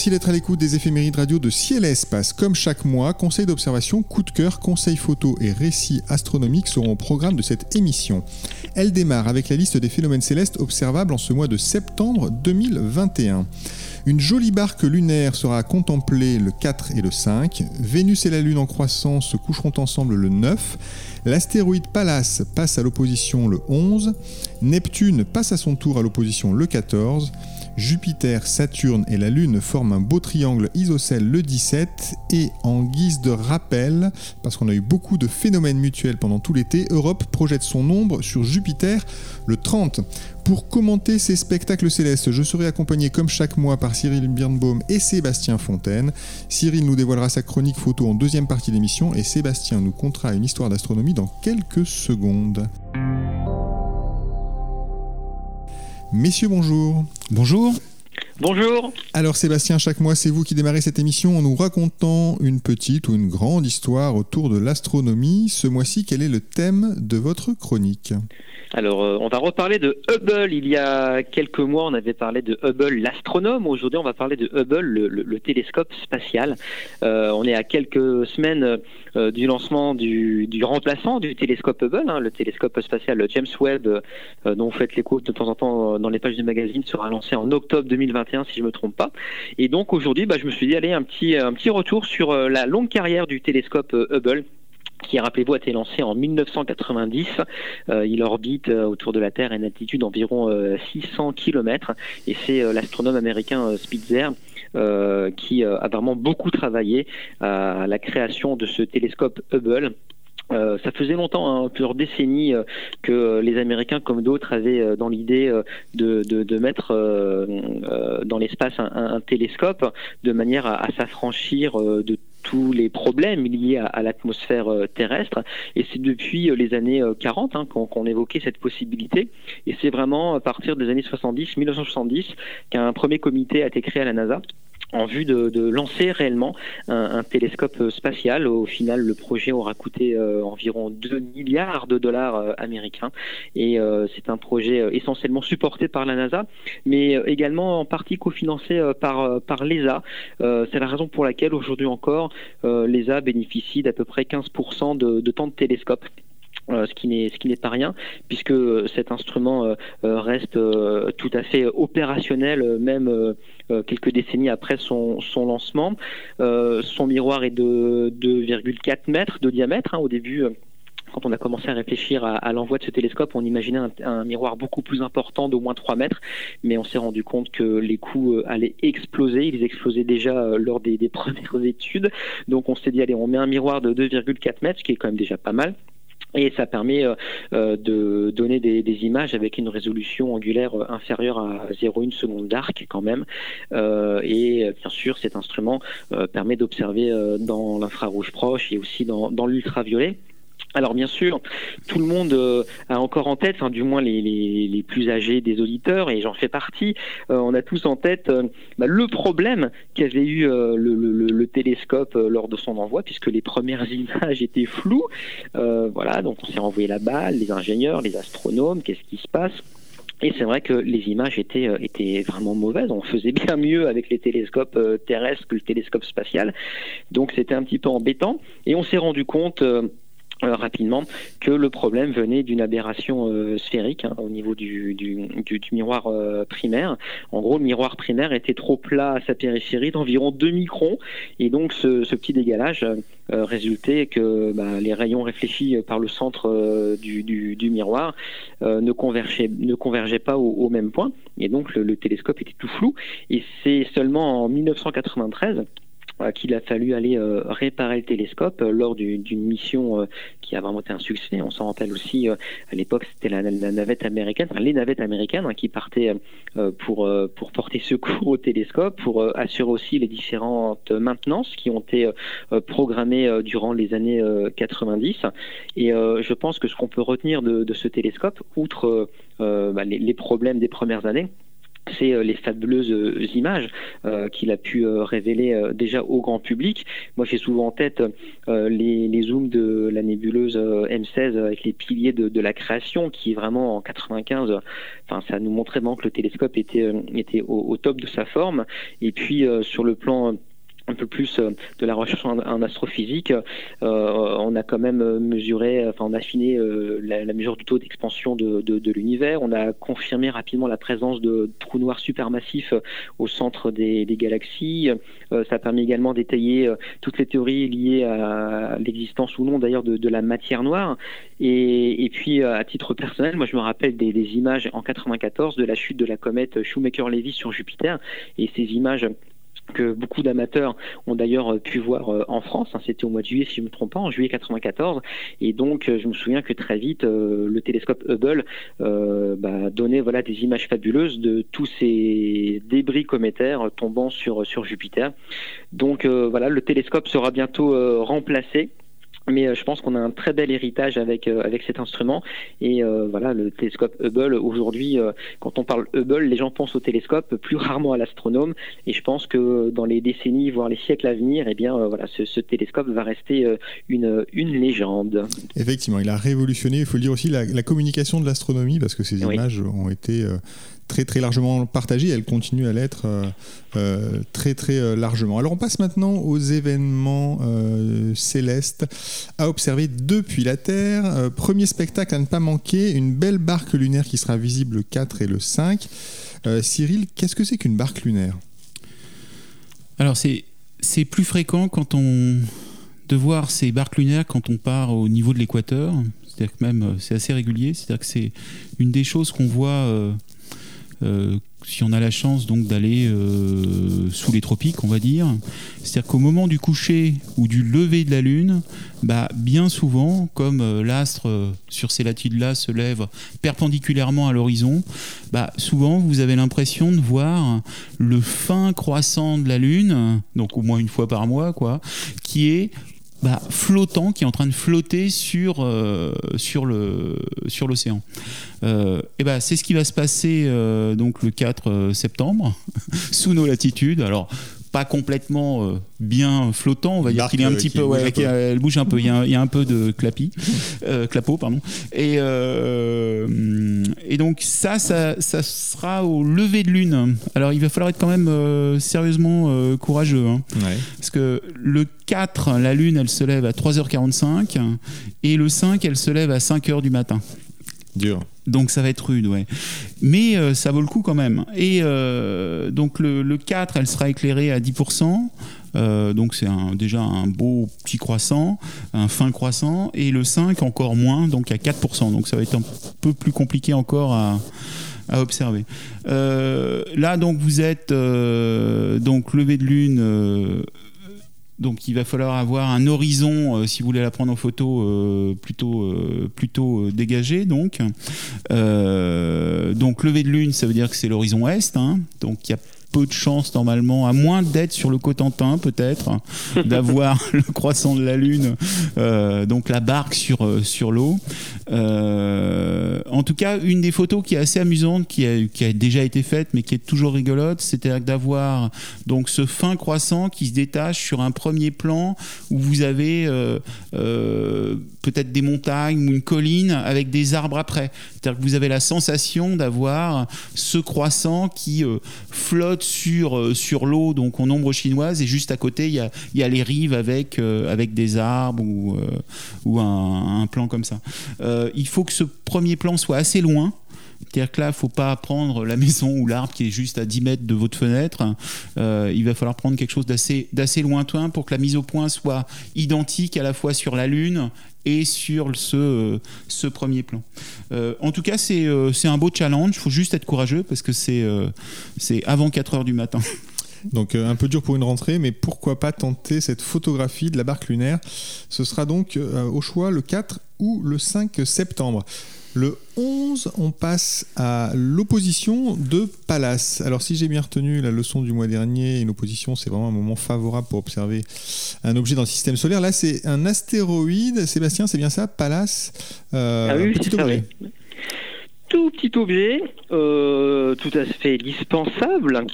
merci d'être à l'écoute des éphémérides radio de Ciel et Espace. Comme chaque mois, conseils d'observation, coup de cœur, conseils photos et récits astronomiques seront au programme de cette émission. Elle démarre avec la liste des phénomènes célestes observables en ce mois de septembre 2021. Une jolie barque lunaire sera contemplée le 4 et le 5. Vénus et la Lune en croissance se coucheront ensemble le 9. L'astéroïde Pallas passe à l'opposition le 11. Neptune passe à son tour à l'opposition le 14. Jupiter, Saturne et la Lune forment un beau triangle isocèle le 17 et en guise de rappel, parce qu'on a eu beaucoup de phénomènes mutuels pendant tout l'été, Europe projette son ombre sur Jupiter le 30. Pour commenter ces spectacles célestes, je serai accompagné comme chaque mois par Cyril Birnbaum et Sébastien Fontaine. Cyril nous dévoilera sa chronique photo en deuxième partie d'émission et Sébastien nous contera une histoire d'astronomie dans quelques secondes. Messieurs, bonjour. Bonjour. Bonjour. Alors Sébastien, chaque mois c'est vous qui démarrez cette émission en nous racontant une petite ou une grande histoire autour de l'astronomie. Ce mois-ci, quel est le thème de votre chronique? Alors, euh, on va reparler de Hubble. Il y a quelques mois, on avait parlé de Hubble, l'astronome. Aujourd'hui, on va parler de Hubble, le, télescope spatial. Euh, on est à quelques semaines euh, du lancement du, remplaçant du télescope Hubble, hein, le télescope spatial James Webb, dont vous faites l'écho de temps en temps dans les pages du magazine, sera lancé en octobre 2021, si je me trompe pas. Et donc, aujourd'hui, bah, je me suis dit, allez, un petit, un petit retour sur la longue carrière du télescope Hubble qui, rappelez-vous, a été lancé en 1990. Euh, il orbite euh, autour de la Terre à une altitude d'environ 600 euh, km et c'est l'astronome américain Spitzer qui a vraiment beaucoup travaillé à la création de ce télescope Hubble. Ça faisait longtemps, hein, plusieurs décennies, que les Américains, comme d'autres, avaient dans l'idée de, mettre dans l'espace un, télescope de manière à, à s'affranchir de tous les problèmes liés à, l'atmosphère euh, terrestre. Et c'est depuis euh, les années 40 euh, hein, qu'on évoquait cette possibilité. Et c'est vraiment à partir des années 70, 1970, qu'un premier comité a été créé à la NASA en vue de, lancer réellement un, télescope spatial. Au final, le projet aura coûté environ 2 milliards de dollars américains et c'est un projet essentiellement supporté par la NASA, mais également en partie cofinancé par, par l'ESA. c'est la raison pour laquelle aujourd'hui encore, euh, l'ESA bénéficie d'à peu près 15% de, temps de télescope. Euh, ce qui n'est ce qui n'est pas rien puisque cet instrument euh, reste tout à fait opérationnel même quelques décennies après son, son lancement. son miroir est de 2,4 mètres de diamètre hein, au début quand on a commencé à réfléchir à, l'envoi de ce télescope, on imaginait un, miroir beaucoup plus important d'au moins 3 mètres, mais on s'est rendu compte que les coûts euh, allaient exploser. Ils explosaient déjà euh, lors des, premières études. Donc on s'est dit, allez, on met un miroir de 2,4 mètres, ce qui est quand même déjà pas mal. Et ça permet euh, de donner des, images avec une résolution angulaire inférieure à 0,1 seconde d'arc quand même. et bien sûr, cet instrument permet d'observer dans l'infrarouge proche et aussi dans l'ultraviolet. Alors bien sûr, tout le monde euh, a encore en tête, du moins les, plus âgés des auditeurs, et j'en fais partie, euh, on a tous en tête euh, bah, le problème qu'avait eu le, télescope lors de son envoi, puisque les premières images étaient floues. voilà, donc on s'est renvoyé la balle, les ingénieurs, les astronomes, qu'est-ce qui se passe? Et c'est vrai que les images étaient, étaient vraiment mauvaises. On faisait bien mieux avec les télescopes terrestres que le télescope spatial. Donc c'était un petit peu embêtant. Et on s'est rendu compte euh, rapidement que le problème venait d'une aberration euh, sphérique hein, au niveau du, du, miroir euh, primaire. En gros, le miroir primaire était trop plat à sa périphérie d'environ 2 microns. Et donc ce, petit dégalage résultait que bah, les rayons réfléchis par le centre du, miroir ne, convergeaient, ne convergeaient pas au, au même point. Et donc le, le télescope était tout flou. Et c'est seulement en 1993 qu'il a fallu aller réparer le télescope lors d'une mission qui a vraiment été un succès. On s'en rappelle aussi, à l'époque, c'était la, navette américaine, enfin, les navettes américaines hein, qui partaient pour, pour porter secours au télescope, pour assurer aussi les différentes maintenances qui ont été programmées durant les années 90. Et je pense que ce qu'on peut retenir de, ce télescope, outre bah, les problèmes des premières années, c'est euh, les fabuleuses euh, images euh, qu'il a pu révéler déjà au grand public. Moi, j'ai souvent en tête les, zooms de la nébuleuse M16 avec les piliers de, la création, qui vraiment en 95, enfin, ça nous montrait vraiment que le télescope était, était au, top de sa forme. Et puis sur le plan un peu plus euh, de la recherche en, astrophysique, euh, on a quand même mesuré, enfin on a affiné euh, la, mesure du taux d'expansion de, l'univers, on a confirmé rapidement la présence de trous noirs supermassifs au centre des, galaxies, ça a permis également d'étayer toutes les théories liées à l'existence ou non d'ailleurs de, la matière noire, et, puis à titre personnel, moi je me rappelle des, des images en 94 de la chute de la comète Shoemaker-Levy sur Jupiter, et ces images que beaucoup d'amateurs ont d'ailleurs euh, pu voir euh, en France. Hein, c'était au mois de juillet, si je ne me trompe pas, en juillet 94. Et donc, euh, je me souviens que très vite, le télescope Hubble bah, donnait voilà des images fabuleuses de tous ces débris cométaires tombant sur sur Jupiter. Donc voilà, le télescope sera bientôt remplacé mais euh, je pense qu'on a un très bel héritage avec euh, avec cet instrument. Et euh, voilà le télescope Hubble aujourd'hui quand on parle Hubble les gens pensent au télescope plus rarement à l'astronome. Et je pense que dans les décennies voire les siècles à venir eh bien voilà ce, télescope va rester une une légende. Effectivement il a révolutionné il faut le dire aussi la, communication de l'astronomie parce que ces images ont été très très largement partagée, elle continue à l'être euh, euh, très très euh, largement. Alors on passe maintenant aux événements célestes à observer depuis la Terre. premier spectacle à ne pas manquer, une belle barque lunaire qui sera visible le 4 et le 5. Cyril, qu'est-ce que c'est qu'une barque lunaire? Alors c'est c'est plus fréquent quand on de voir ces barques lunaires quand on part au niveau de l'équateur. C'est-à-dire que même c'est assez régulier. C'est-à-dire que c'est une des choses qu'on voit si on a la chance donc d'aller euh, sous les tropiques, on va dire, c'est-à-dire qu'au moment du coucher ou du lever de la lune, bah, bien souvent, comme euh, l'astre sur ces latitudes-là se lève perpendiculairement à l'horizon, bah, souvent vous avez l'impression de voir le fin croissant de la lune, donc au moins une fois par mois, quoi, qui est bah, flottant, qui est en train de flotter sur, euh, sur, le, sur l'océan. Euh, et bah, c'est ce qui va se passer euh, donc le 4 septembre, sous nos latitudes. Alors, pas complètement euh, bien flottant, on va dire qu'il est un petit peu, ouais, elle bouge un peu, il y a, il y a un peu de clapi, euh, clapot, pardon. Et, euh, et donc ça, ça, ça, sera au lever de lune. Alors il va falloir être quand même euh, sérieusement courageux, hein. parce que le 4, la lune, elle se lève à 3h45, et le 5, elle se lève à 5h du matin. Dur. Donc ça va être rude, ouais. Mais euh, ça vaut le coup quand même. Et euh, donc le, 4, elle sera éclairée à 10%. Euh, donc c'est déjà un beau petit croissant, un fin croissant. Et le 5 encore moins, donc à 4%. Donc ça va être un peu plus compliqué encore à, observer. là donc vous êtes donc levé de lune donc il va falloir avoir un horizon, euh, si vous voulez la prendre en photo, euh, plutôt, euh, plutôt dégagé. Donc. donc lever de lune, ça veut dire que c'est l'horizon est. Hein. donc il y a peu de chance normalement, à moins d'être sur le Cotentin peut-être, d'avoir le croissant de la Lune, euh, donc la barque sur, euh, sur l'eau. Euh, en tout cas, une des photos qui est assez amusante, qui a, qui a déjà été faite, mais qui est toujours rigolote, c'était d'avoir donc ce fin croissant qui se détache sur un premier plan où vous avez peut-être des montagnes ou une colline avec des arbres après. C'est-à-dire que vous avez la sensation d'avoir ce croissant qui flotte sur, euh, sur l'eau, donc en ombre chinoise, et juste à côté, il y a, y a les rives avec, euh, avec des arbres ou, euh, ou un, plan comme ça. il faut que ce premier plan soit assez loin. C'est-à-dire que là, il ne faut pas prendre la maison ou l'arbre qui est juste à 10 mètres de votre fenêtre. il va falloir prendre quelque chose d'assez lointain pour que la mise au point soit identique à la fois sur la Lune et sur ce, premier plan. Euh, en tout cas, c'est un beau challenge. Il faut juste être courageux parce que c'est avant 4 heures du matin. Donc un peu dur pour une rentrée, mais pourquoi pas tenter cette photographie de la barque lunaire? Ce sera donc au choix le 4 ou le 5 septembre. Le 11, on passe à l'opposition de Pallas. Alors si j'ai bien retenu la leçon du mois dernier, une opposition c'est vraiment un moment favorable pour observer un objet dans le système solaire. Là c'est un astéroïde, Sébastien c'est bien ça, Pallas euh, ah oui, petit objet. Tout petit objet, euh, tout à fait dispensable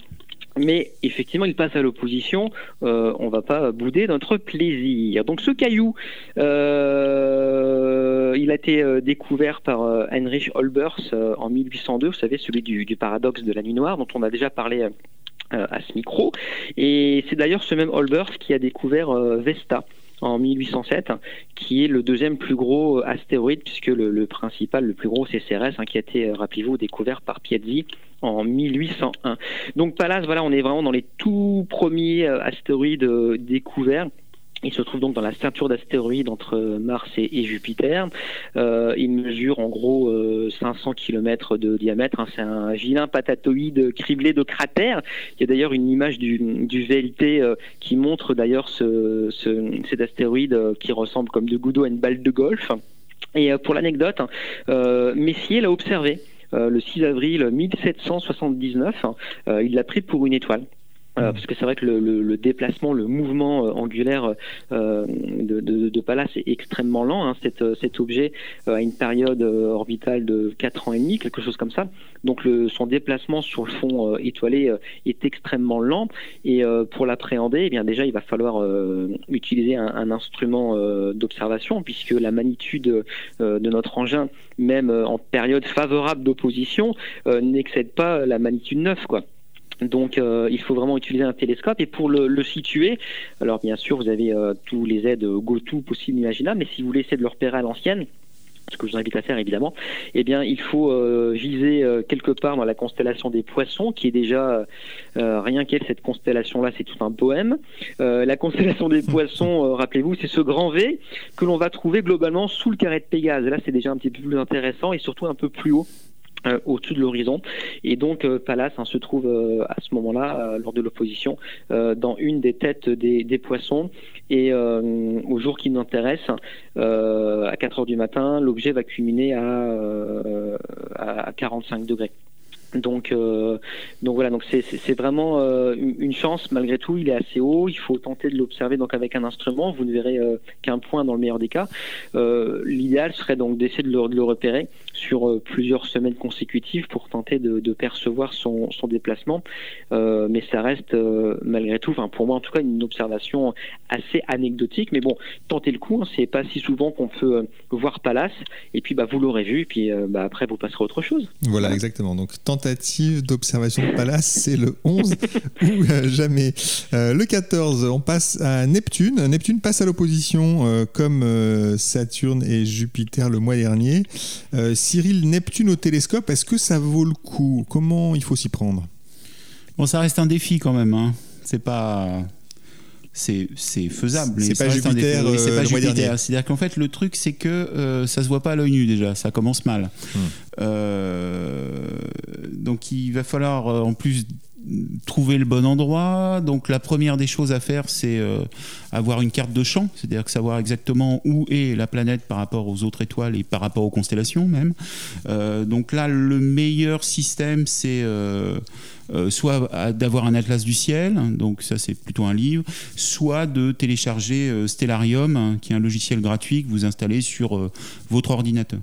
mais effectivement, il passe à l'opposition. Euh, on va pas bouder notre plaisir. Donc, ce caillou, euh, il a été euh, découvert par euh, Heinrich Olbers en 1802. Vous savez, celui du, du, paradoxe de la nuit noire, dont on a déjà parlé à ce micro. Et c'est d'ailleurs ce même Olbers qui a découvert Vesta en 1807, qui est le deuxième plus gros astéroïde, puisque le, principal, le plus gros, c'est Cérès, hein, qui a été, rappelez-vous, découvert par Piazzi en 1801. Donc Pallas, voilà, on est vraiment dans les tout premiers euh, astéroïdes euh, découverts. Il se trouve donc dans la ceinture d'astéroïdes entre Mars et, Jupiter. Euh, il mesure en gros 500 km de diamètre. Hein. C'est un vilain patatoïde criblé de cratères. Il y a d'ailleurs une image du, VLT qui montre d'ailleurs ce, cet astéroïde qui ressemble comme de gouttes à une balle de golf. Et pour l'anecdote, Messier l'a observé. Euh, le 6 avril 1779. Euh, il l'a pris pour une étoile. Euh, parce que c'est vrai que le, déplacement, le mouvement angulaire de, de, Pallas est extrêmement lent. Hein. Cet, objet a une période orbitale de 4 ans et demi, quelque chose comme ça. Donc le, son déplacement sur le fond étoilé est extrêmement lent. Et pour l'appréhender, eh bien déjà il va falloir utiliser un, un instrument d'observation, puisque la magnitude de notre engin même euh, en période favorable d'opposition, euh, n'excède pas la magnitude 9. Quoi. Donc euh, il faut vraiment utiliser un télescope et pour le, situer, alors bien sûr vous avez tous les aides GoTo possibles imaginables, mais si vous essayer de le repérer à l'ancienne, ce que je vous invite à faire évidemment, eh bien il faut viser quelque part dans la constellation des poissons, qui est déjà rien qu'elle cette constellation-là, c'est tout un poème. la constellation des poissons, rappelez-vous, c'est ce grand V que l'on va trouver globalement sous le carré de Pégase. Là, c'est déjà un petit peu plus intéressant et surtout un peu plus haut euh, au-dessus de l'horizon. Et donc euh, hein, se trouve euh, à ce moment-là, lors de l'opposition, dans une des têtes des, poissons. Et au jour qui nous intéresse, à 4 heures du matin, l'objet va culminer à, à 45 degrés. Donc, euh, donc voilà, donc c'est vraiment euh, une chance malgré tout. Il est assez haut. Il faut tenter de l'observer donc avec un instrument. Vous ne verrez euh, qu'un point dans le meilleur des cas. L'idéal serait donc d'essayer de, le, repérer sur plusieurs semaines consécutives pour tenter de, percevoir son, déplacement. mais ça reste malgré tout, enfin pour moi en tout cas, une observation assez anecdotique. Mais bon, tentez le coup. Hein, c'est pas si souvent qu'on peut voir Pallas. Et puis bah vous l'aurez vu. Et puis bah, après vous passerez à autre chose. Voilà, exactement. Donc tentez d'observation de Pallas, c'est le 11 ou euh, jamais. Euh, le 14, on passe à Neptune. Neptune passe à l'opposition euh, comme Saturne et Jupiter le mois dernier. Cyril, Neptune au télescope, est-ce que ça vaut le coup? Comment il faut s'y prendre? Bon, ça reste un défi quand même. Hein. C'est pas c'est faisable. C'est pas, Jupiter, c'est pas Jupiter. C'est-à-dire qu'en fait, le truc, c'est que euh, ça se voit pas à l'œil nu déjà. Ça commence mal. Hmm. Euh, donc, il va falloir euh, en plus trouver le bon endroit. Donc la première des choses à faire, c'est avoir une carte de champ, c'est-à-dire savoir exactement où est la planète par rapport aux autres étoiles et par rapport aux constellations même. donc là, le meilleur système, c'est euh, soit d'avoir un atlas du ciel, donc ça c'est plutôt un livre, soit de télécharger euh, Stellarium, qui est un logiciel gratuit que vous installez sur euh, votre ordinateur.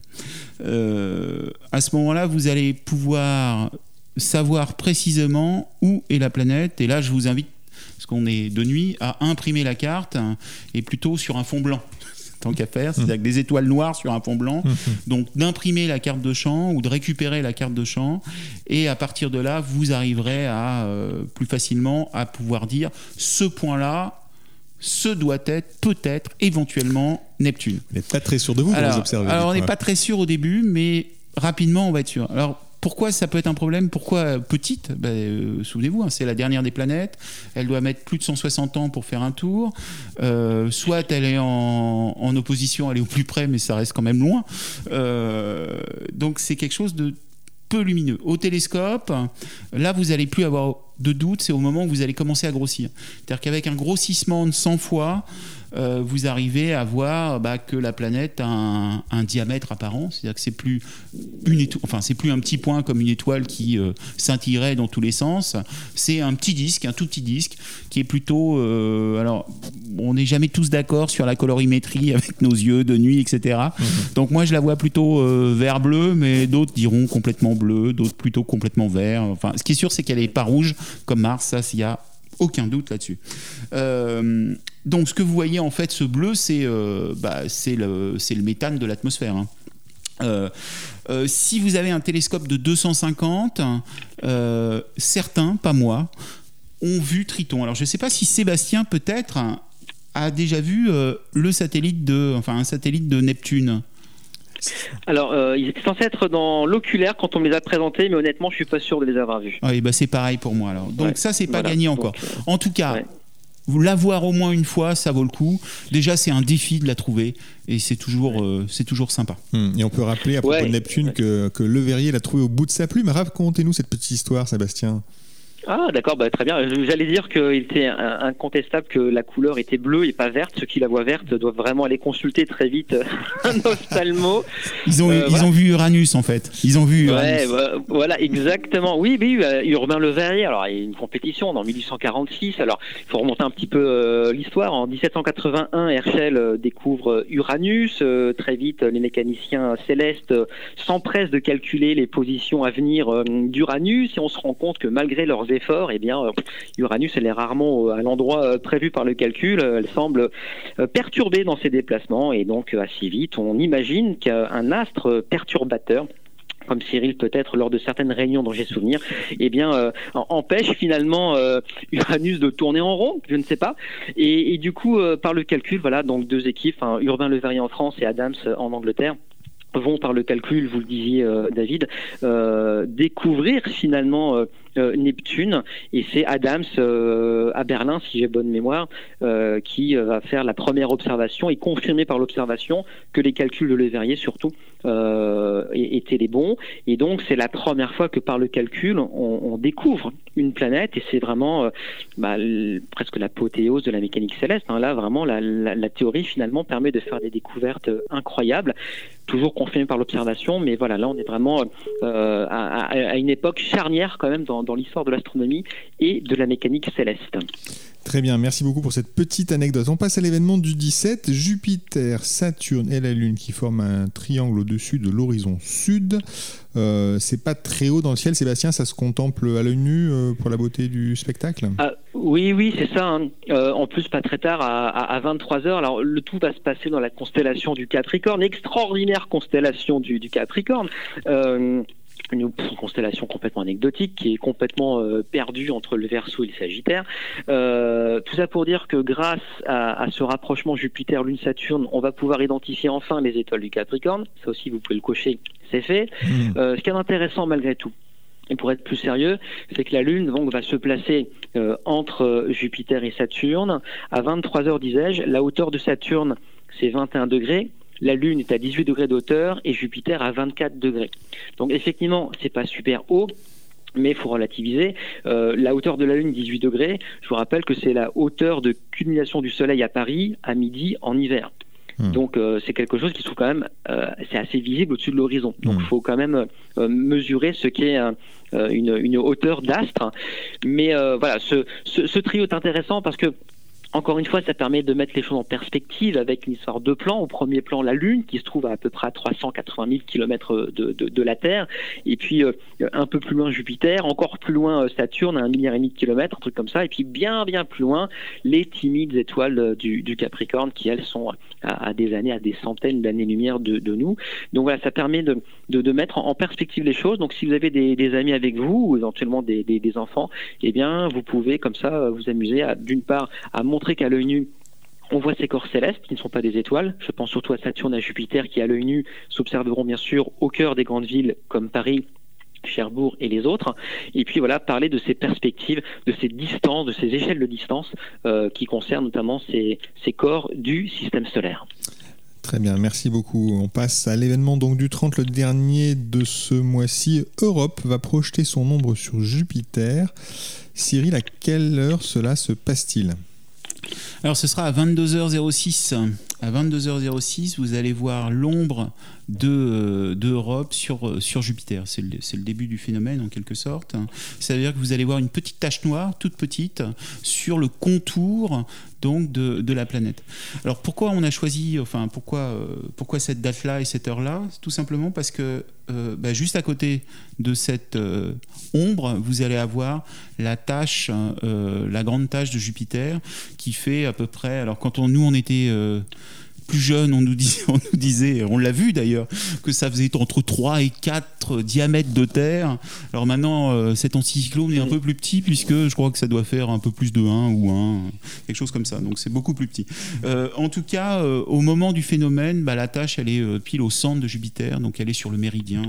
à ce moment-là, vous allez pouvoir savoir précisément où est la planète, et là je vous invite parce qu'on est de nuit, à imprimer la carte et plutôt sur un fond blanc tant qu'à faire, c'est-à-dire des étoiles noires sur un fond blanc. Mmh. Donc d'imprimer la carte de champ ou de récupérer la carte de champ, et à partir de là, vous arriverez à euh, plus facilement à pouvoir dire ce point-là. Ce doit être peut-être éventuellement Neptune. Vous n'êtes pas très sûr de vous, alors, vous observez. Alors on n'est pas très sûr au début, mais rapidement on va être sûr. Alors pourquoi ça peut être un problème? Pourquoi petite? Ben, euh, Souvenez-vous, hein, c'est la dernière des planètes. Elle doit mettre plus de 160 ans pour faire un tour. Euh, soit elle est en, opposition, elle est au plus près, mais ça reste quand même loin. Euh, donc c'est quelque chose de peu lumineux. Au télescope, là, vous n'allez plus avoir de doute, c'est au moment où vous allez commencer à grossir. C'est-à-dire qu'avec un grossissement de 100 fois, euh, vous arrivez à voir bah, que la planète a un, diamètre apparent, c'est-à-dire que c'est plus une enfin c'est plus un petit point comme une étoile qui euh, scintillerait dans tous les sens. C'est un petit disque, un tout petit disque qui est plutôt, euh, alors on n'est jamais tous d'accord sur la colorimétrie avec nos yeux de nuit, etc. Mhm. Donc moi je la vois plutôt vert bleu, mais d'autres diront complètement bleu, d'autres plutôt complètement vert. Enfin, ce qui est sûr c'est qu'elle est pas rouge comme Mars, ça s'il y a aucun doute là-dessus. Euh, donc ce que vous voyez en fait, ce bleu, c'est euh, bah, le, méthane de l'atmosphère. Hein. Euh, si vous avez un télescope de 250, certains, pas moi, ont vu Triton. Alors je ne sais pas si Sébastien peut-être a déjà vu le satellite de, enfin un satellite de Neptune. Alors, euh, ils étaient censés être dans l'oculaire quand on me les a présentés, mais honnêtement, je suis pas sûr de les avoir vus. Oui, bah c'est pareil pour moi alors. Donc ça, c'est pas gagné encore. Euh, en tout cas. Vous l'avoir au moins une fois, ça vaut le coup. Déjà, c'est un défi de la trouver et c'est toujours, euh, c'est toujours sympa. Hmm. Et on peut rappeler à propos de Neptune que, que Le Verrier l'a trouvé au bout de sa plume. Racontez-nous cette petite histoire, Sébastien. Ah d'accord, bah, très bien. J'allais dire qu'il était incontestable que la couleur était bleue et pas verte. Ceux qui la voient verte doivent vraiment aller consulter très vite euh, un ophtalmo. Ils ont, euh, ils ont vu Uranus en fait. Ils ont vu Uranus. Ouais, voilà, exactement. Oui, oui, euh, Urbain Le Verrier. Alors il y a une compétition en 1846. Alors il faut remonter un petit peu l'histoire. En 1781, Herschel découvre Uranus. très vite, les mécaniciens célestes s'empressent de calculer les positions à venir d'Uranus et on se rend compte que malgré leurs efforts, eh bien, euh, Uranus, elle est rarement euh, à l'endroit euh, prévu par le calcul. Elle semble perturbée dans ses déplacements et donc assez vite, on imagine qu'un astre perturbateur comme Cyril peut-être lors de certaines réunions dont j'ai souvenir, eh bien empêche finalement Uranus de tourner en rond, je ne sais pas. Et, du coup, par le calcul, voilà, donc deux équipes, Urbain Le Verrier en France et Adams en Angleterre, vont par le calcul, vous le disiez David, découvrir finalement Neptune et c'est Adams euh, à Berlin, si j'ai bonne mémoire, euh, qui va faire la première observation et confirmer par l'observation que les calculs de Leverrier surtout étaient les bons. Et donc c'est la première fois que par le calcul on, découvre une planète et c'est vraiment bah, presque l'apothéose de la mécanique céleste. Hein. Là vraiment la, théorie finalement permet de faire des découvertes incroyables toujours confirmées par l'observation, mais voilà, là on est vraiment à, à, une époque charnière quand même dans, dans, l'histoire de l'astronomie et de la mécanique céleste. Très bien, merci beaucoup pour cette petite anecdote. On passe à l'événement du 17, Jupiter, Saturne et la Lune qui forment un triangle au-dessus de l'horizon sud. Euh, c'est pas très haut dans le ciel, Sébastien, ça se contemple à l'œil nu euh, pour la beauté du spectacle? Ah, Oui, oui, c'est ça. Hein. Euh, en plus, pas très tard, à, 23h. Alors, le tout va se passer dans la constellation du Capricorne, extraordinaire constellation du, du Capricorne une constellation complètement anecdotique qui est complètement euh, perdue entre le Verseau et le Sagittaire. Euh, tout ça pour dire que grâce à, ce rapprochement Jupiter-Lune-Saturne, on va pouvoir identifier enfin les étoiles du Capricorne. Ça aussi, vous pouvez le cocher, c'est fait. Mmh. Euh, ce qui est intéressant malgré tout, et pour être plus sérieux, c'est que la Lune donc, va se placer entre Jupiter et Saturne. À 23 heures, disais-je, la hauteur de Saturne, c'est 21 degrés la Lune est à 18 degrés d'auteur et Jupiter à 24 degrés. Donc effectivement, c'est pas super haut, mais il faut relativiser. Euh, la hauteur de la Lune, 18 degrés, je vous rappelle que c'est la hauteur de culmination du Soleil à Paris à midi en hiver. Hmm. Donc euh, c'est quelque chose qui se trouve quand même, euh, c'est assez visible au-dessus de l'horizon. Donc il hmm. faut quand même mesurer ce qu'est une, hauteur d'astre. Mais voilà, ce, ce, trio est intéressant parce que encore une fois, ça permet de mettre les choses en perspective avec une histoire de plan. Au premier plan, la Lune, qui se trouve à à peu près à 380 000 km de, de, la Terre. Et puis, euh, un peu plus loin, Jupiter. Encore plus loin, euh, Saturne, à un milliard et demi de kilomètres, un truc comme ça. Et puis, bien, bien plus loin, les timides étoiles euh, du, du Capricorne, qui, elles, sont à, des années, à des centaines d'années-lumière de, de, nous. Donc, voilà, ça permet de, mettre en perspective les choses. Donc, si vous avez des, des amis avec vous, ou éventuellement des, des, des enfants, eh bien, vous pouvez, comme ça, vous amuser d'une part, à montrer qu'à l'œil nu, on voit ces corps célestes qui ne sont pas des étoiles. Je pense surtout à Saturne, à Jupiter, qui à l'œil nu s'observeront bien sûr au cœur des grandes villes comme Paris, Cherbourg et les autres. Et puis voilà, parler de ces perspectives, de ces distances, de ces échelles de distance euh, qui concernent notamment ces, ces, corps du système solaire. Très bien, merci beaucoup. On passe à l'événement donc du 30, le dernier de ce mois-ci. Europe va projeter son ombre sur Jupiter. Cyril, à quelle heure cela se passe-t-il? Alors ce sera à 22h06. À 22h06, vous allez voir l'ombre de, d'Europe sur, sur Jupiter. C'est le, début du phénomène en quelque sorte. Ça veut dire que vous allez voir une petite tache noire, toute petite, sur le contour donc de, de la planète. Alors pourquoi on a choisi, enfin pourquoi, euh, pourquoi cette date-là et cette heure-là? Tout simplement parce que euh, bah, juste à côté de cette euh, ombre, vous allez avoir la tâche, euh, la grande tâche de Jupiter qui fait à peu près. Alors quand on, nous on était euh, plus jeune, on nous disait, on, l'a vu d'ailleurs, que ça faisait entre 3 et 4 diamètres de Terre. Alors maintenant, euh, cet anticyclone est un peu plus petit, puisque je crois que ça doit faire un peu plus de 1 ou 1, quelque chose comme ça. Donc c'est beaucoup plus petit. Euh, en tout cas, euh, au moment du phénomène, bah, la tâche, elle est pile au centre de Jupiter, donc elle est sur le méridien,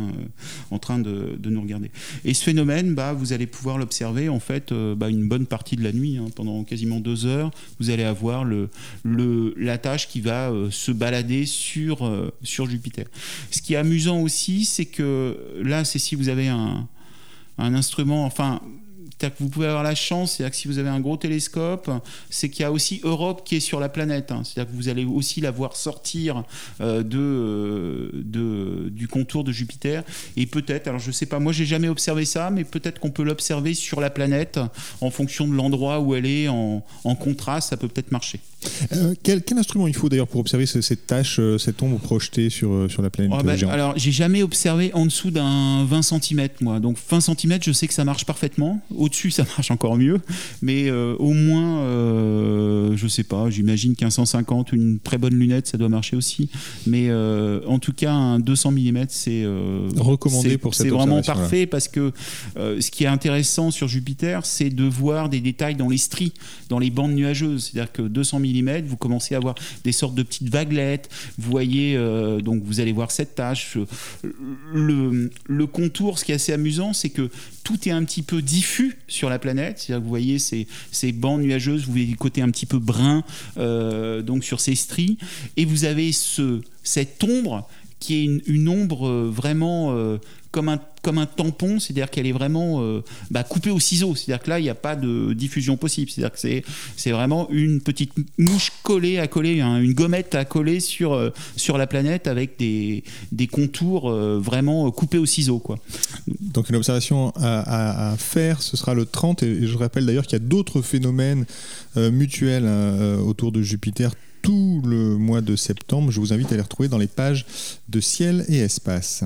en train de, nous regarder. Et ce phénomène, bah, vous allez pouvoir l'observer en fait bah, une bonne partie de la nuit, hein, pendant quasiment deux heures. Vous allez avoir la tâche qui va se balader sur, euh, sur Jupiter. Ce qui est amusant aussi, c'est que là, c'est si vous avez un, un instrument, enfin, vous pouvez avoir la chance, c'est-à-dire que si vous avez un gros télescope, c'est qu'il y a aussi Europe qui est sur la planète. Hein. C'est-à-dire que vous allez aussi la voir sortir euh, de, euh, de, du contour de Jupiter. Et peut-être, alors je sais pas, moi j'ai jamais observé ça, mais peut-être qu'on peut l'observer sur la planète en fonction de l'endroit où elle est, en, en contraste, ça peut peut-être marcher. Euh, quel, quel, instrument il faut d'ailleurs pour observer cette tâche, euh, cette ombre projetée sur, euh, sur la planète oh bah, Alors, j'ai jamais observé en dessous d'un 20 cm, moi. Donc, 20 cm, je sais que ça marche parfaitement. Au-dessus, ça marche encore mieux. Mais euh, au moins, euh, je sais pas, j'imagine qu'un 150 ou une très bonne lunette, ça doit marcher aussi. Mais en tout cas, un 200 mm, c'est recommandé pour cette C'est vraiment parfait là. parce que ce qui est intéressant sur Jupiter, c'est de voir des détails dans les stries, dans les bandes nuageuses. C'est-à-dire que 200 mm, vous commencez à avoir des sortes de petites vaguelettes. Vous voyez, euh, donc vous allez voir cette tache. Le, le, contour, ce qui est assez amusant, c'est que tout est un petit peu diffus sur la planète. C'est-à-dire vous voyez ces, ces, bandes nuageuses, vous voyez le côté un petit peu brun euh, donc sur ces stries. Et vous avez ce, cette ombre qui est une, ombre vraiment euh, comme un, comme un tampon, c'est-à-dire qu'elle est vraiment euh, bah, coupée au ciseau. C'est-à-dire que là, il n'y a pas de diffusion possible. C'est-à-dire que c'est, vraiment une petite mouche collée à coller, hein, une gommette à coller sur, euh, sur la planète avec des, des contours euh, vraiment coupés au ciseau. Quoi. Donc une observation à, faire, ce sera le 30. Et je rappelle d'ailleurs qu'il y a d'autres phénomènes mutuels autour de Jupiter tout le mois de septembre. Je vous invite à les retrouver dans les pages de Ciel et Espace.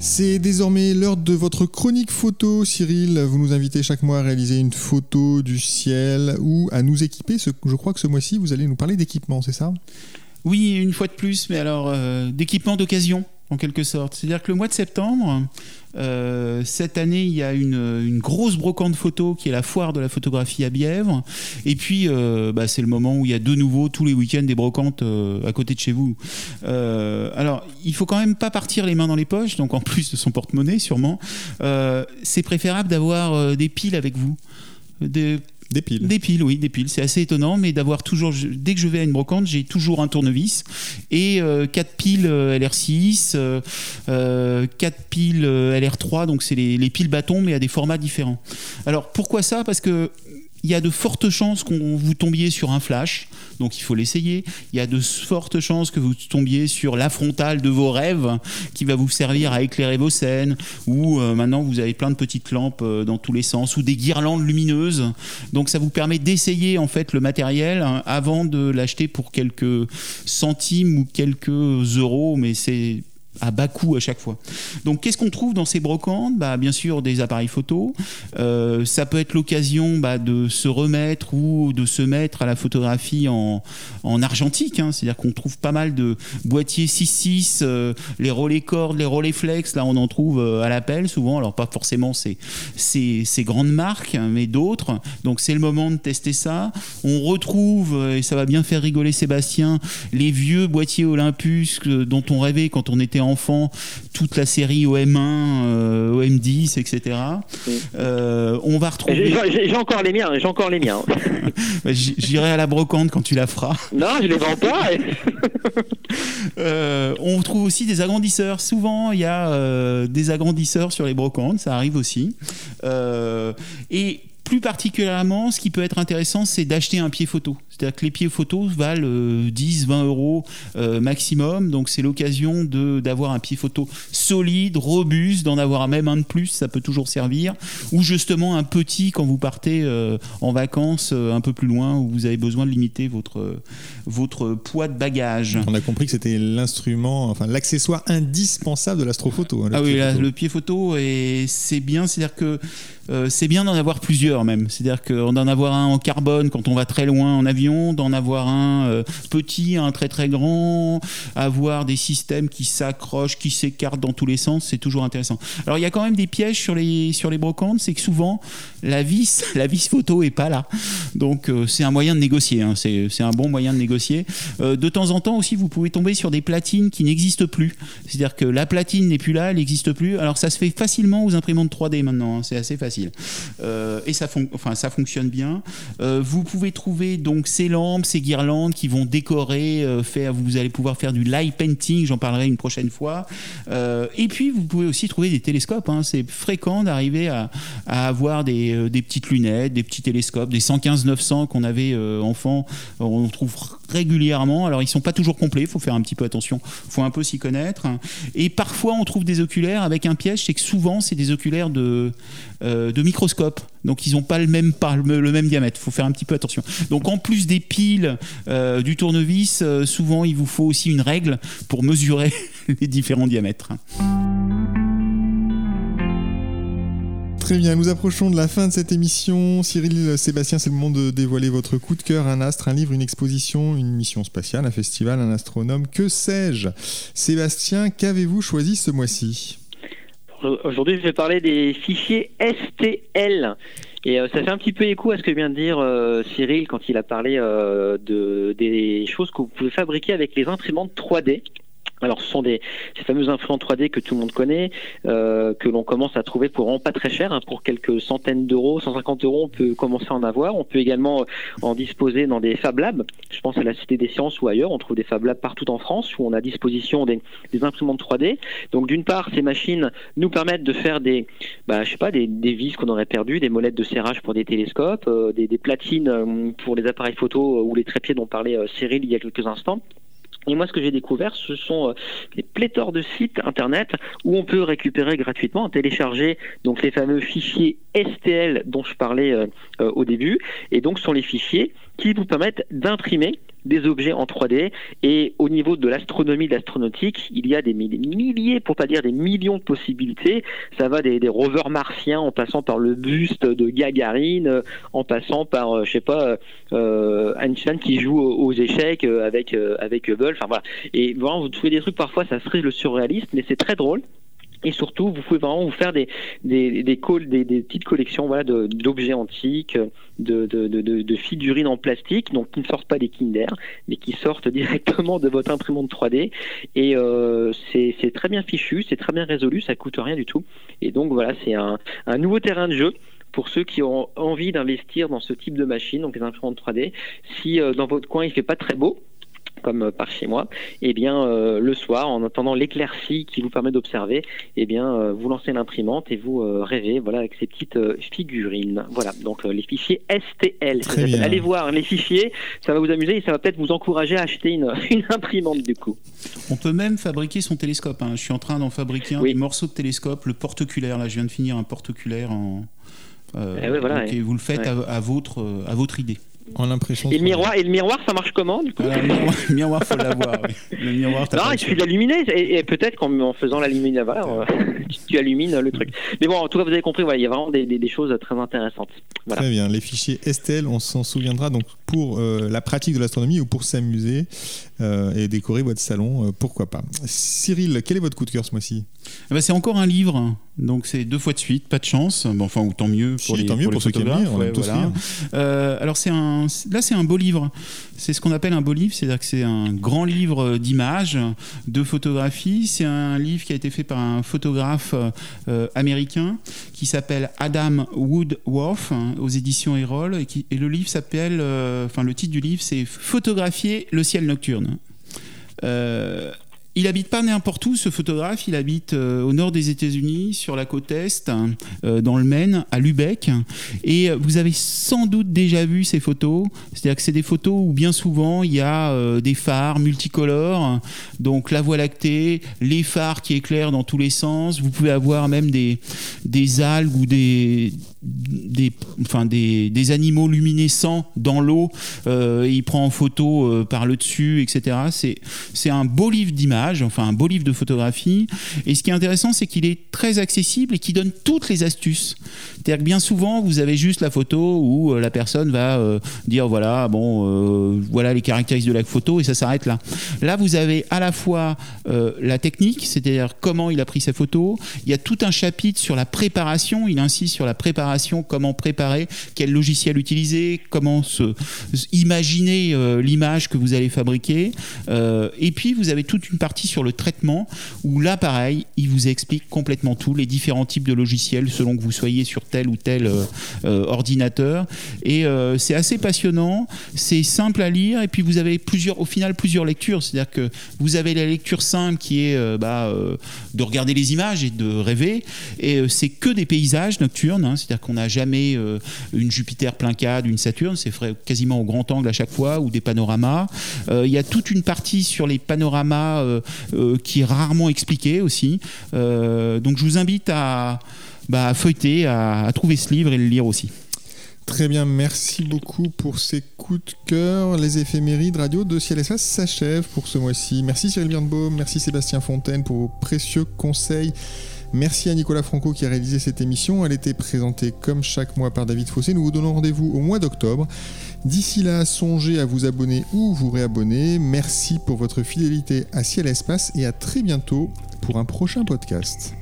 C'est désormais l'heure de votre chronique photo, Cyril. Vous nous invitez chaque mois à réaliser une photo du ciel ou à nous équiper. Je crois que ce mois-ci, vous allez nous parler d'équipement, c'est ça? Oui, une fois de plus, mais alors euh, d'équipement d'occasion en quelque sorte. C'est-à-dire que le mois de septembre, euh, cette année, il y a une, grosse brocante photo qui est la foire de la photographie à Bièvre. Et puis, euh, bah, c'est le moment où il y a de nouveau tous les week-ends des brocantes euh, à côté de chez vous. Alors, il faut quand même pas partir les mains dans les poches, donc en plus de son porte-monnaie, sûrement. C'est préférable d'avoir des piles avec vous. Des piles. Des piles, oui, des piles. C'est assez étonnant, mais d'avoir toujours, dès que je vais à une brocante, j'ai toujours un tournevis et euh, 4 piles LR6, euh, 4 piles LR3, donc c'est les, les, piles bâtons, mais à des formats différents. Alors pourquoi ça? Parce que il y a de fortes chances qu'on vous tombiez sur un flash, donc il faut l'essayer. Il y a de fortes chances que vous tombiez sur la frontale de vos rêves qui va vous servir à éclairer vos scènes, ou euh, maintenant vous avez plein de petites lampes euh, dans tous les sens, ou des guirlandes lumineuses. Donc ça vous permet d'essayer en fait le matériel hein, avant de l'acheter pour quelques centimes ou quelques euros, mais c'est à bas coût à chaque fois. Donc qu'est-ce qu'on trouve dans ces brocantes? Bah, Bien sûr des appareils photo. Euh, ça peut être l'occasion bah, de se remettre ou de se mettre à la photographie en, en argentique. Hein. C'est-à-dire qu'on trouve pas mal de boîtiers 6.6, euh, les relais cordes, les relais flex. Là on en trouve euh, à l'appel souvent. Alors pas forcément ces, grandes marques, hein, mais d'autres. Donc c'est le moment de tester ça. On retrouve, et ça va bien faire rigoler Sébastien, les vieux boîtiers Olympus dont on rêvait quand on était était enfant, toute la série OM1, OM10, etc. on va retrouver. J'ai encore les miens, j'ai encore les miens. Bah, j'irai à la brocante quand tu la feras. Non, je les vends pas. on trouve aussi des agrandisseurs. Souvent, il y a des agrandisseurs sur les brocantes, ça arrive aussi. et plus particulièrement, ce qui peut être intéressant, c'est d'acheter un pied photo. C'est-à-dire que les pieds photos valent 10, euh, 20 euros euh, maximum. Donc c'est l'occasion d'avoir un pied photo solide, robuste, d'en avoir même un de plus, ça peut toujours servir. Ou justement un petit quand vous partez euh, en vacances un peu plus loin où vous avez besoin de limiter votre, votre poids de bagage. On a compris que c'était l'instrument, enfin l'accessoire indispensable de l'astrophoto. Hein, ah oui, le pied photo, et c'est bien, c'est-à-dire que c'est bien d'en avoir plusieurs même. C'est-à-dire qu'en d'en avoir un en carbone quand on va très loin en avion d'en avoir un euh, petit, un très très grand, avoir des systèmes qui s'accrochent, qui s'écartent dans tous les sens, c'est toujours intéressant. Alors il y a quand même des pièges sur les, sur les brocantes, c'est que souvent la vis, la vis photo est pas là. Donc euh, c'est un moyen de négocier, hein. c'est un bon moyen de négocier. Euh, de temps en temps aussi, vous pouvez tomber sur des platines qui n'existent plus. C'est-à-dire que la platine n'est plus là, elle n'existe plus. Alors ça se fait facilement aux imprimantes 3D maintenant, hein. c'est assez facile. Et ça, fonctionne bien. vous pouvez trouver donc ces lampes, ces guirlandes qui vont décorer, euh, faire, vous allez pouvoir faire du light painting, j'en parlerai une prochaine fois. Euh, et puis vous pouvez aussi trouver des télescopes. Hein. C'est fréquent d'arriver à, avoir euh, des, petites lunettes, des petits télescopes, des 115-900 qu'on avait enfant, on trouve régulièrement. Alors ils sont pas toujours complets, il faut faire un petit peu attention, il faut un peu s'y connaître. Et parfois on trouve des oculaires avec un piège, c'est que souvent c'est des oculaires de, de microscope. Donc ils n'ont pas le même, le même diamètre. Il faut faire un petit peu attention. Donc en plus des piles euh, du tournevis, euh, souvent il vous faut aussi une règle pour mesurer les différents diamètres. Très bien, nous approchons de la fin de cette émission. Cyril, Sébastien, c'est le moment de dévoiler votre coup de cœur, un astre, un livre, une exposition, une mission spatiale, un festival, un astronome, que sais-je? Sébastien, qu'avez-vous choisi ce mois-ci? Aujourd'hui, je vais parler des fichiers STL. Et euh, ça fait un petit peu écho à ce que vient de dire euh, Cyril quand il a parlé euh, de, des choses que vous pouvez fabriquer avec les imprimantes 3D. Alors, ce sont des, ces fameux imprimantes 3D que tout le monde connaît, euh, que l'on commence à trouver pour vraiment pas très cher, hein, pour quelques centaines d'euros, 150 euros, on peut commencer à en avoir. On peut également en disposer dans des Fab Labs. Je pense à la Cité des Sciences ou ailleurs. On trouve des Fab Labs partout en France où on a à disposition des, des imprimantes 3D. Donc, d'une part, ces machines nous permettent de faire des, bah, je sais pas, des, vis qu'on aurait perdues, des molettes de serrage pour des télescopes, euh, des, des, platines euh, pour les appareils photo ou les trépieds dont parlait Cyril il y a quelques instants. Et moi, ce que j'ai découvert, ce sont euh, des pléthores de sites internet où on peut récupérer gratuitement, télécharger donc les fameux fichiers STL dont je parlais euh, euh, au début. Et donc, ce sont les fichiers qui vous permettent d'imprimer des objets en 3D. Et au niveau de l'astronomie, de l'astronautique, il y a des milliers, pour pas dire des millions de possibilités. Ça va des, rovers martiens en passant par le buste de Gagarine, en passant par, euh, je sais pas, euh, Einstein qui joue aux, échecs euh, avec, avec Hubble. Et vraiment, vous trouvez des trucs parfois, ça serait le surréaliste, mais c'est très drôle. Et surtout, vous pouvez vraiment vous faire des, des, des, des, petites collections voilà, d'objets antiques, de, figurines en plastique, donc qui ne sortent pas des Kinder, mais qui sortent directement de votre imprimante 3D. Et euh, c'est très bien fichu, c'est très bien résolu, ça coûte rien du tout. Et donc voilà, c'est un, un nouveau terrain de jeu pour ceux qui ont envie d'investir dans ce type de machine, donc les imprimantes 3D. Si euh, dans votre coin il fait pas très beau, comme euh, par chez moi, et eh bien euh, le soir, en attendant l'éclaircie qui vous permet d'observer, et eh bien euh, vous lancez l'imprimante et vous rêvez, voilà, avec ces petites figurines. Voilà, donc les fichiers STL. Allez voir les fichiers, ça va vous amuser et ça va peut-être vous encourager à acheter une, imprimante du coup. On peut même fabriquer son télescope. Hein. Je suis en train d'en fabriquer un morceau de télescope, le porte-oculaire. Là, je viens de finir un porte-oculaire en. Eh voilà, vous le faites à, votre, à votre idée. En impression. Et le miroir, et le miroir, ça marche comment du coup Le miroir, il faut l'avoir. Le miroir, non, il suffit de l'alluminer et, peut-être qu'en faisant l'allumination, tu, tu, illumines le truc. Mais bon, en tout cas, vous avez compris, il y a vraiment des, des, choses très intéressantes. Très bien. Les fichiers STL, on s'en souviendra donc pour euh, la pratique de l'astronomie ou pour s'amuser. Euh, et décorer votre salon, pourquoi pas. Cyril, quel est votre coup de cœur ce mois-ci? Eh ben, C'est encore un livre, donc c'est deux fois de suite, pas de chance, bon, enfin, ou tant mieux pour les, tant mieux pour, ceux qui aiment lire, on aime tous lire. alors c'est un, là c'est un beau livre, c'est ce qu'on appelle un beau livre, c'est-à-dire que c'est un grand livre d'images, de photographies, c'est un livre qui a été fait par un photographe américain qui s'appelle Adam Woodworth hein, aux éditions Erol et, et le livre s'appelle, euh, enfin le titre du livre c'est Photographier le ciel nocturne. Euh, il habite pas n'importe où, ce photographe. Il habite euh, au nord des États-Unis, sur la côte est, euh, dans le Maine, à Lubeck. Et vous avez sans doute déjà vu ces photos. C'est-à-dire que c'est des photos où bien souvent il y a des phares multicolores, donc la voie lactée, les phares qui éclairent dans tous les sens. Vous pouvez avoir même des, des algues ou des, des, enfin des, des, animaux luminescents dans l'eau. il prend en photo par le dessus, etc. C'est un beau livre d'images enfin un beau livre de photographie. Et ce qui est intéressant, c'est qu'il est très accessible et qui donne toutes les astuces. C'est-à-dire que bien souvent, vous avez juste la photo où euh, la personne va euh, dire voilà, bon, euh, voilà les caractéristiques de la photo et ça s'arrête là. Là, vous avez à la fois la technique, c'est-à-dire comment il a pris sa photo. Il y a tout un chapitre sur la préparation. Il insiste sur la préparation, comment préparer, quel logiciel utiliser, comment se imaginer l'image que vous allez fabriquer. et puis, vous avez toute une partie sur le traitement où là, pareil, il vous explique complètement tout, les différents types de logiciels selon que vous soyez sur tel ou tel euh, euh, ordinateur. Et euh, c'est assez passionnant, c'est simple à lire, et puis vous avez plusieurs, au final plusieurs lectures. C'est-à-dire que vous avez la lecture simple qui est bah, de regarder les images et de rêver, et c'est que des paysages nocturnes, hein. c'est-à-dire qu'on n'a jamais une Jupiter plein cadre, une Saturne, c'est quasiment au grand angle à chaque fois, ou des panoramas. Il y a toute une partie sur les panoramas qui est rarement expliquée aussi. donc je vous invite à bah, feuilleter, à, trouver ce livre et le lire aussi. Très bien, merci beaucoup pour ces coups de cœur. Les éphémérides radio de Ciel et s'achèvent pour ce mois-ci. Merci Cyril Birnbaum, merci Sébastien Fontaine pour vos précieux conseils. Merci à Nicolas Franco qui a réalisé cette émission. Elle était présentée comme chaque mois par David Fossé. Nous vous donnons rendez-vous au mois d'octobre. D'ici là, songez à vous abonner ou vous réabonner. Merci pour votre fidélité à Ciel Espace et à très bientôt pour un prochain podcast.